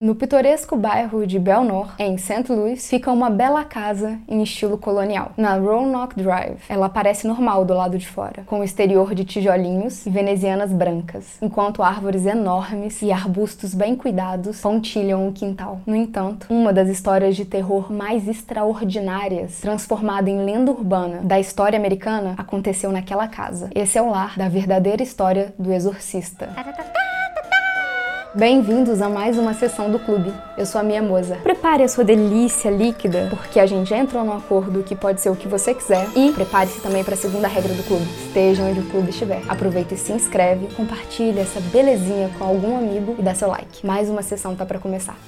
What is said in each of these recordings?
No pitoresco bairro de Belnor, em St. Louis, fica uma bela casa em estilo colonial, na Roanoke Drive. Ela parece normal do lado de fora, com o exterior de tijolinhos e venezianas brancas, enquanto árvores enormes e arbustos bem cuidados pontilham o quintal. No entanto, uma das histórias de terror mais extraordinárias, transformada em lenda urbana da história americana, aconteceu naquela casa. Esse é o lar da verdadeira história do exorcista. Bem-vindos a mais uma sessão do clube. Eu sou a Mia Moza. Prepare a sua delícia líquida, porque a gente entrou num acordo que pode ser o que você quiser. E prepare-se também para a segunda regra do clube. Esteja onde o clube estiver. Aproveita e se inscreve, compartilha essa belezinha com algum amigo e dá seu like. Mais uma sessão tá para começar.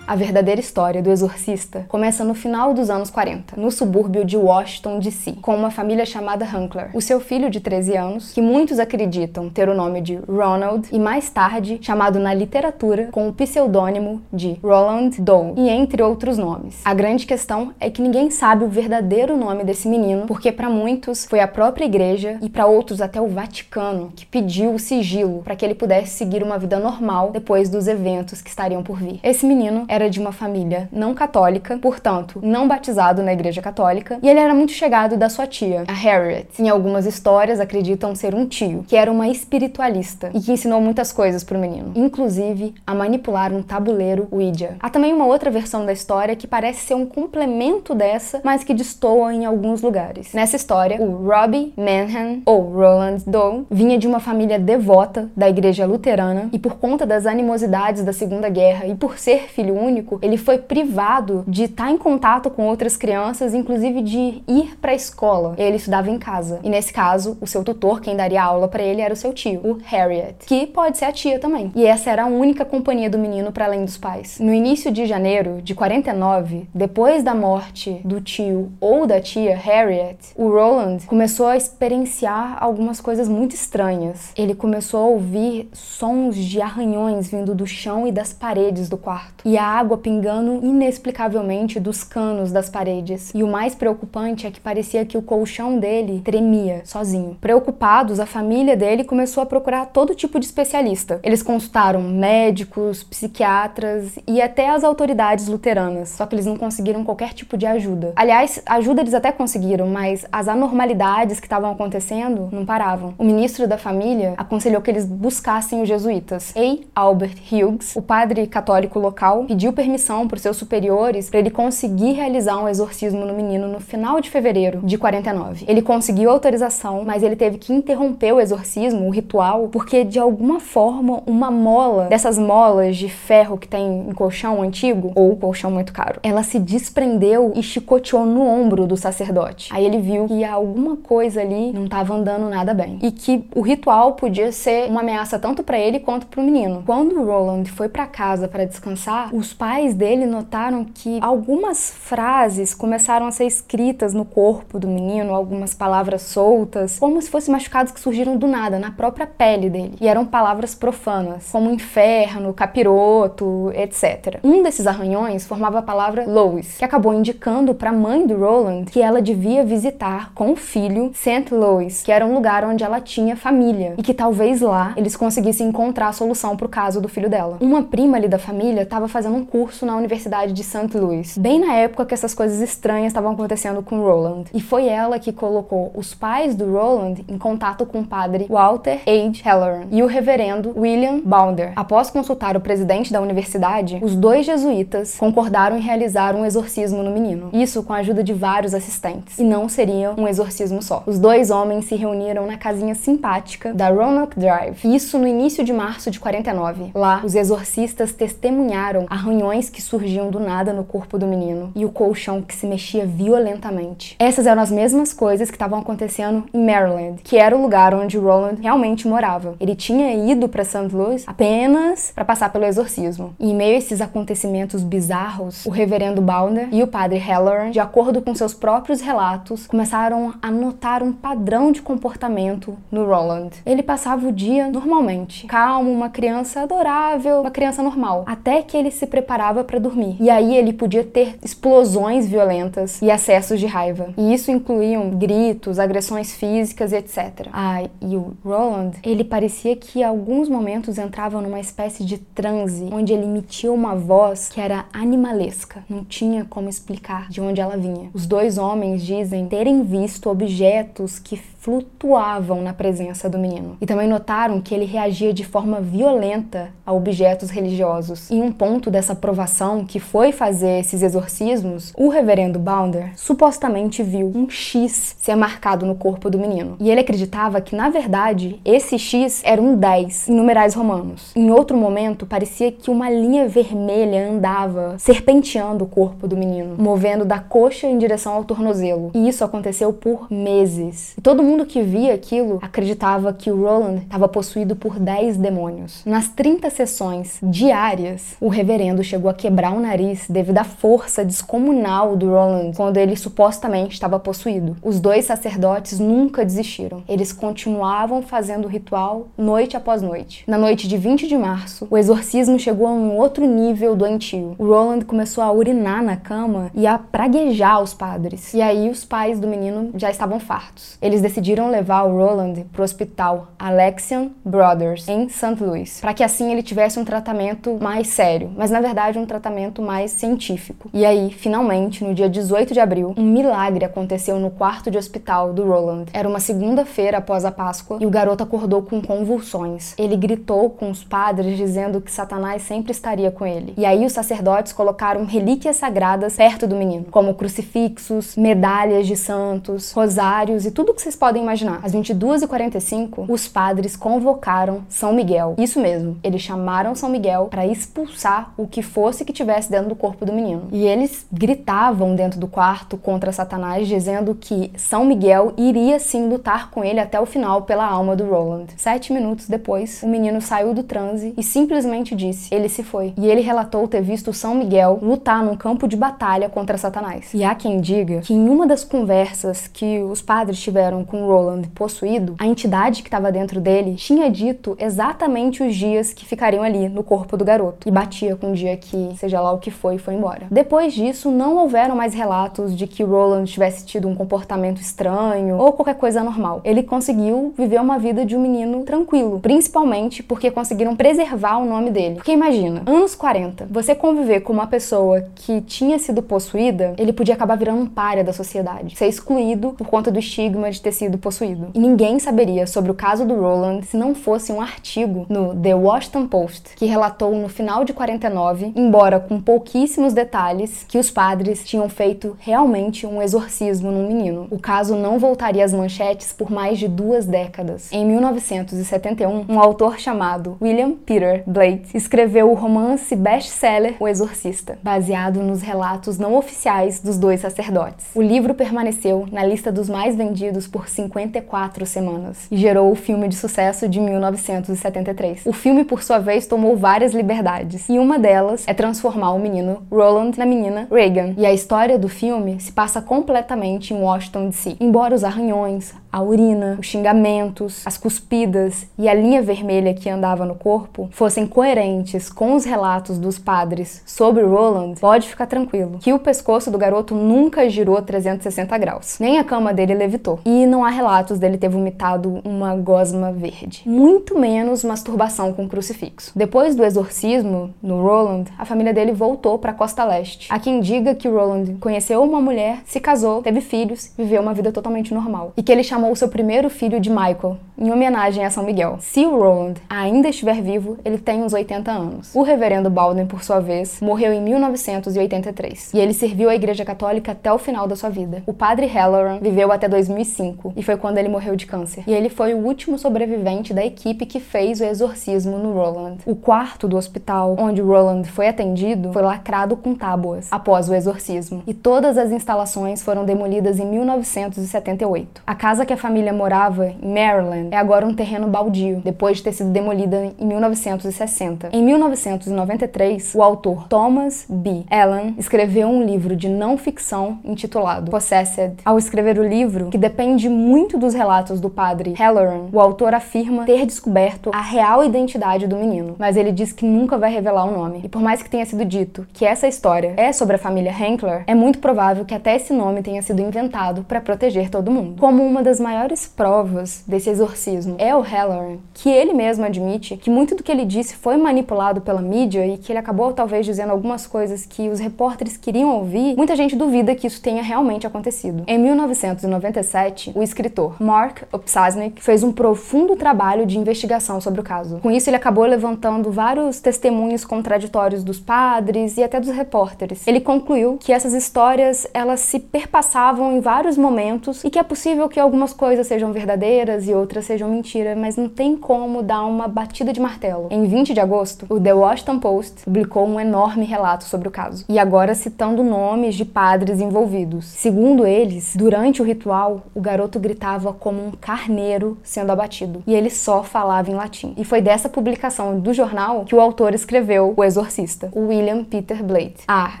A verdadeira história do exorcista começa no final dos anos 40, no subúrbio de Washington, D.C., com uma família chamada Hunkler. O seu filho de 13 anos, que muitos acreditam ter o nome de Ronald, e mais tarde chamado na literatura com o pseudônimo de Roland Doe, e entre outros nomes. A grande questão é que ninguém sabe o verdadeiro nome desse menino, porque para muitos foi a própria igreja e para outros até o Vaticano que pediu o sigilo para que ele pudesse seguir uma vida normal depois dos eventos que estariam por vir. Esse menino era de uma família não católica, portanto, não batizado na igreja católica, e ele era muito chegado da sua tia, a Harriet. Em algumas histórias acreditam ser um tio, que era uma espiritualista e que ensinou muitas coisas para o menino, inclusive a manipular um tabuleiro Ouija. Há também uma outra versão da história que parece ser um complemento dessa, mas que destoa em alguns lugares. Nessa história, o Robbie Manhan, ou Roland Doe, vinha de uma família devota da igreja luterana e por conta das animosidades da Segunda Guerra e por ser filho único, ele foi privado de estar em contato com outras crianças, inclusive de ir para a escola. Ele estudava em casa. E nesse caso, o seu tutor, quem daria aula para ele, era o seu tio, o Harriet, que pode ser a tia também. E essa era a única companhia do menino para além dos pais. No início de janeiro de 49, depois da morte do tio ou da tia Harriet, o Roland começou a experienciar algumas coisas muito estranhas. Ele começou a ouvir sons de arranhões vindo do chão e das paredes do quarto. E a água pingando inexplicavelmente dos canos das paredes. E o mais preocupante é que parecia que o colchão dele tremia sozinho. Preocupados, a família dele começou a procurar todo tipo de especialista. Eles consultaram médicos, psiquiatras e até as autoridades luteranas, só que eles não conseguiram qualquer tipo de ajuda. Aliás, ajuda eles até conseguiram, mas as anormalidades que estavam acontecendo não paravam. O ministro da família aconselhou que eles buscassem os jesuítas. A. Albert Hughes, o padre católico local, pediu pediu permissão para os seus superiores para ele conseguir realizar um exorcismo no menino no final de fevereiro de 49. Ele conseguiu autorização, mas ele teve que interromper o exorcismo, o ritual, porque de alguma forma uma mola dessas molas de ferro que tem em colchão antigo ou colchão muito caro, ela se desprendeu e chicoteou no ombro do sacerdote. Aí ele viu que alguma coisa ali não estava andando nada bem e que o ritual podia ser uma ameaça tanto para ele quanto para o menino. Quando Roland foi para casa para descansar, os pais dele notaram que algumas frases começaram a ser escritas no corpo do menino, algumas palavras soltas, como se fossem machucados que surgiram do nada, na própria pele dele. E eram palavras profanas, como inferno, capiroto, etc. Um desses arranhões formava a palavra Lois, que acabou indicando para a mãe do Roland que ela devia visitar com o filho St. Louis, que era um lugar onde ela tinha família e que talvez lá eles conseguissem encontrar a solução para o caso do filho dela. Uma prima ali da família estava fazendo um um curso na Universidade de St. Louis, bem na época que essas coisas estranhas estavam acontecendo com Roland. E foi ela que colocou os pais do Roland em contato com o padre Walter H. Halloran e o reverendo William Bounder. Após consultar o presidente da universidade, os dois jesuítas concordaram em realizar um exorcismo no menino. Isso com a ajuda de vários assistentes. E não seria um exorcismo só. Os dois homens se reuniram na casinha simpática da Roanoke Drive. Isso no início de março de 49. Lá, os exorcistas testemunharam a arranhões que surgiam do nada no corpo do menino e o colchão que se mexia violentamente. Essas eram as mesmas coisas que estavam acontecendo em Maryland, que era o lugar onde Roland realmente morava. Ele tinha ido para St. Louis apenas para passar pelo exorcismo. E em meio a esses acontecimentos bizarros, o reverendo Bounder e o padre Halloran, de acordo com seus próprios relatos, começaram a notar um padrão de comportamento no Roland. Ele passava o dia normalmente, calmo, uma criança adorável, uma criança normal, até que ele se preparava para dormir. E aí ele podia ter explosões violentas e acessos de raiva. E isso incluíam gritos, agressões físicas e etc. Ah, e o Roland, ele parecia que alguns momentos entrava numa espécie de transe, onde ele emitia uma voz que era animalesca. Não tinha como explicar de onde ela vinha. Os dois homens dizem terem visto objetos que flutuavam na presença do menino. E também notaram que ele reagia de forma violenta a objetos religiosos. Em um ponto dessa provação, que foi fazer esses exorcismos, o reverendo Bounder supostamente viu um X ser marcado no corpo do menino. E ele acreditava que, na verdade, esse X era um 10 em numerais romanos. Em outro momento, parecia que uma linha vermelha andava serpenteando o corpo do menino, movendo da coxa em direção ao tornozelo. E isso aconteceu por meses. E todo mundo mundo que via aquilo acreditava que o Roland estava possuído por 10 demônios. Nas 30 sessões diárias, o reverendo chegou a quebrar o nariz devido à força descomunal do Roland quando ele supostamente estava possuído. Os dois sacerdotes nunca desistiram. Eles continuavam fazendo o ritual noite após noite. Na noite de 20 de março, o exorcismo chegou a um outro nível doentio. O Roland começou a urinar na cama e a praguejar os padres. E aí os pais do menino já estavam fartos. Eles decidiram decidiram levar o Roland para o hospital Alexian Brothers, em St. Louis, para que assim ele tivesse um tratamento mais sério, mas na verdade um tratamento mais científico. E aí, finalmente, no dia 18 de abril, um milagre aconteceu no quarto de hospital do Roland. Era uma segunda-feira após a Páscoa e o garoto acordou com convulsões. Ele gritou com os padres dizendo que Satanás sempre estaria com ele. E aí os sacerdotes colocaram relíquias sagradas perto do menino, como crucifixos, medalhas de santos, rosários e tudo que vocês podem podem imaginar. Às 22h45, os padres convocaram São Miguel. Isso mesmo, eles chamaram São Miguel para expulsar o que fosse que tivesse dentro do corpo do menino. E eles gritavam dentro do quarto contra Satanás, dizendo que São Miguel iria sim lutar com ele até o final pela alma do Roland. Sete minutos depois, o menino saiu do transe e simplesmente disse: ele se foi. E ele relatou ter visto São Miguel lutar num campo de batalha contra Satanás. E há quem diga que em uma das conversas que os padres tiveram com Roland possuído, a entidade que estava dentro dele tinha dito exatamente os dias que ficariam ali no corpo do garoto e batia com o dia que, seja lá o que foi, foi embora. Depois disso, não houveram mais relatos de que Roland tivesse tido um comportamento estranho ou qualquer coisa anormal. Ele conseguiu viver uma vida de um menino tranquilo, principalmente porque conseguiram preservar o nome dele. Porque imagina, anos 40, você conviver com uma pessoa que tinha sido possuída, ele podia acabar virando um párea da sociedade, ser excluído por conta do estigma de ter sido sido possuído. E ninguém saberia sobre o caso do Roland se não fosse um artigo no The Washington Post que relatou no final de 49, embora com pouquíssimos detalhes, que os padres tinham feito realmente um exorcismo num menino. O caso não voltaria às manchetes por mais de duas décadas. Em 1971, um autor chamado William Peter Blake escreveu o romance best-seller O Exorcista, baseado nos relatos não oficiais dos dois sacerdotes. O livro permaneceu na lista dos mais vendidos por 54 semanas e gerou o filme de sucesso de 1973. O filme, por sua vez, tomou várias liberdades e uma delas é transformar o menino Roland na menina Reagan. E a história do filme se passa completamente em Washington DC. Embora os arranhões, a urina, os xingamentos, as cuspidas e a linha vermelha que andava no corpo fossem coerentes com os relatos dos padres sobre Roland, pode ficar tranquilo que o pescoço do garoto nunca girou 360 graus, nem a cama dele levitou. E não há relatos dele ter vomitado uma gosma verde, muito menos masturbação com crucifixo. Depois do exorcismo no Roland, a família dele voltou para a costa leste. Há quem diga que Roland conheceu uma mulher, se casou, teve filhos, viveu uma vida totalmente normal e que ele chamou chamou seu primeiro filho de Michael, em homenagem a São Miguel. Se o Roland ainda estiver vivo, ele tem uns 80 anos. O reverendo Baldwin, por sua vez, morreu em 1983 e ele serviu a Igreja Católica até o final da sua vida. O padre Halloran viveu até 2005 e foi quando ele morreu de câncer. E ele foi o último sobrevivente da equipe que fez o exorcismo no Roland. O quarto do hospital onde Roland foi atendido foi lacrado com tábuas após o exorcismo e todas as instalações foram demolidas em 1978. A casa que que a família morava em Maryland é agora um terreno baldio, depois de ter sido demolida em 1960. Em 1993, o autor Thomas B. Allen escreveu um livro de não ficção intitulado Possessed. Ao escrever o livro, que depende muito dos relatos do padre Halloran, o autor afirma ter descoberto a real identidade do menino, mas ele diz que nunca vai revelar o nome. E por mais que tenha sido dito que essa história é sobre a família Hankler, é muito provável que até esse nome tenha sido inventado para proteger todo mundo. Como uma das maiores provas desse exorcismo é o Halloran, que ele mesmo admite que muito do que ele disse foi manipulado pela mídia e que ele acabou talvez dizendo algumas coisas que os repórteres queriam ouvir, muita gente duvida que isso tenha realmente acontecido. Em 1997, o escritor Mark Opsasnik fez um profundo trabalho de investigação sobre o caso. Com isso, ele acabou levantando vários testemunhos contraditórios dos padres e até dos repórteres. Ele concluiu que essas histórias elas se perpassavam em vários momentos e que é possível que algumas coisas sejam verdadeiras e outras sejam mentira, mas não tem como dar uma batida de martelo. Em 20 de agosto, o The Washington Post publicou um enorme relato sobre o caso, e agora citando nomes de padres envolvidos. Segundo eles, durante o ritual, o garoto gritava como um carneiro sendo abatido, e ele só falava em latim. E foi dessa publicação do jornal que o autor escreveu O Exorcista, William Peter Blake. Ah,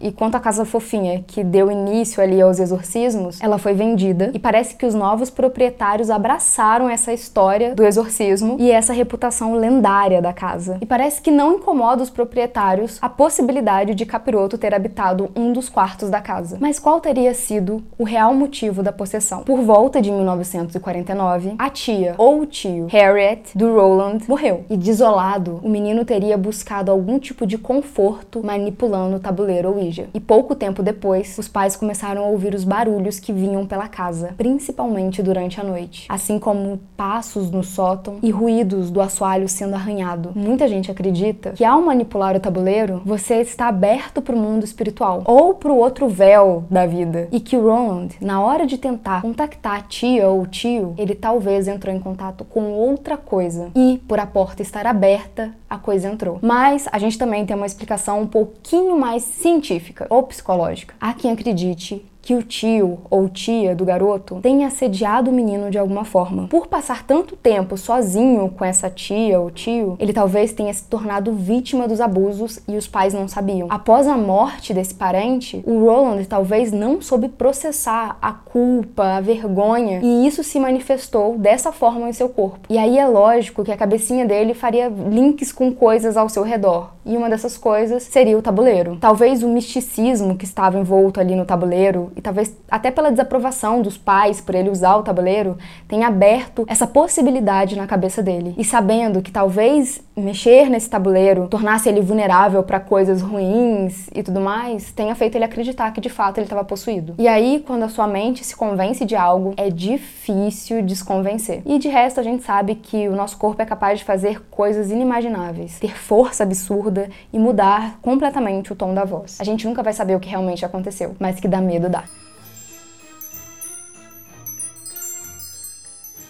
e quanto à casa fofinha que deu início ali aos exorcismos, ela foi vendida e parece que os novos proprietários abraçaram essa história do exorcismo e essa reputação lendária da casa. E parece que não incomoda os proprietários a possibilidade de Capiroto ter habitado um dos quartos da casa. Mas qual teria sido o real motivo da possessão? Por volta de 1949, a tia ou o tio Harriet do Roland morreu. E desolado, o menino teria buscado algum tipo de conforto manipulando o tabuleiro Ouija. E pouco tempo depois, os pais começaram a ouvir os barulhos que vinham pela casa, principalmente durante a noite, assim como passos no sótão e ruídos do assoalho sendo arranhado. Muita gente acredita que ao manipular o tabuleiro, você está aberto para o mundo espiritual ou para o outro véu da vida. E que Roland, na hora de tentar contactar a tia ou o tio, ele talvez entrou em contato com outra coisa. E por a porta estar aberta, a coisa entrou. Mas a gente também tem uma explicação um pouquinho mais científica ou psicológica. Há quem acredite que o tio ou tia do garoto tenha assediado o menino de alguma forma. Por passar tanto tempo sozinho com essa tia ou tio, ele talvez tenha se tornado vítima dos abusos e os pais não sabiam. Após a morte desse parente, o Roland talvez não soube processar a culpa, a vergonha, e isso se manifestou dessa forma em seu corpo. E aí é lógico que a cabecinha dele faria links com coisas ao seu redor. E uma dessas coisas seria o tabuleiro. Talvez o misticismo que estava envolto ali no tabuleiro e talvez até pela desaprovação dos pais por ele usar o tabuleiro, tenha aberto essa possibilidade na cabeça dele. E sabendo que talvez mexer nesse tabuleiro tornasse ele vulnerável para coisas ruins e tudo mais, tenha feito ele acreditar que de fato ele estava possuído. E aí, quando a sua mente se convence de algo, é difícil desconvencer. E de resto, a gente sabe que o nosso corpo é capaz de fazer coisas inimagináveis, ter força absurda e mudar completamente o tom da voz. A gente nunca vai saber o que realmente aconteceu, mas que dá medo dá.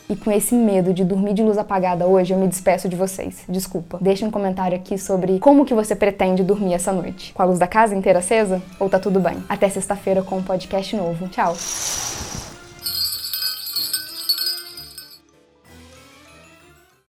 E com esse medo de dormir de luz apagada hoje, eu me despeço de vocês. Desculpa. Deixe um comentário aqui sobre como que você pretende dormir essa noite. Com a luz da casa inteira acesa? Ou tá tudo bem? Até sexta-feira com um podcast novo. Tchau!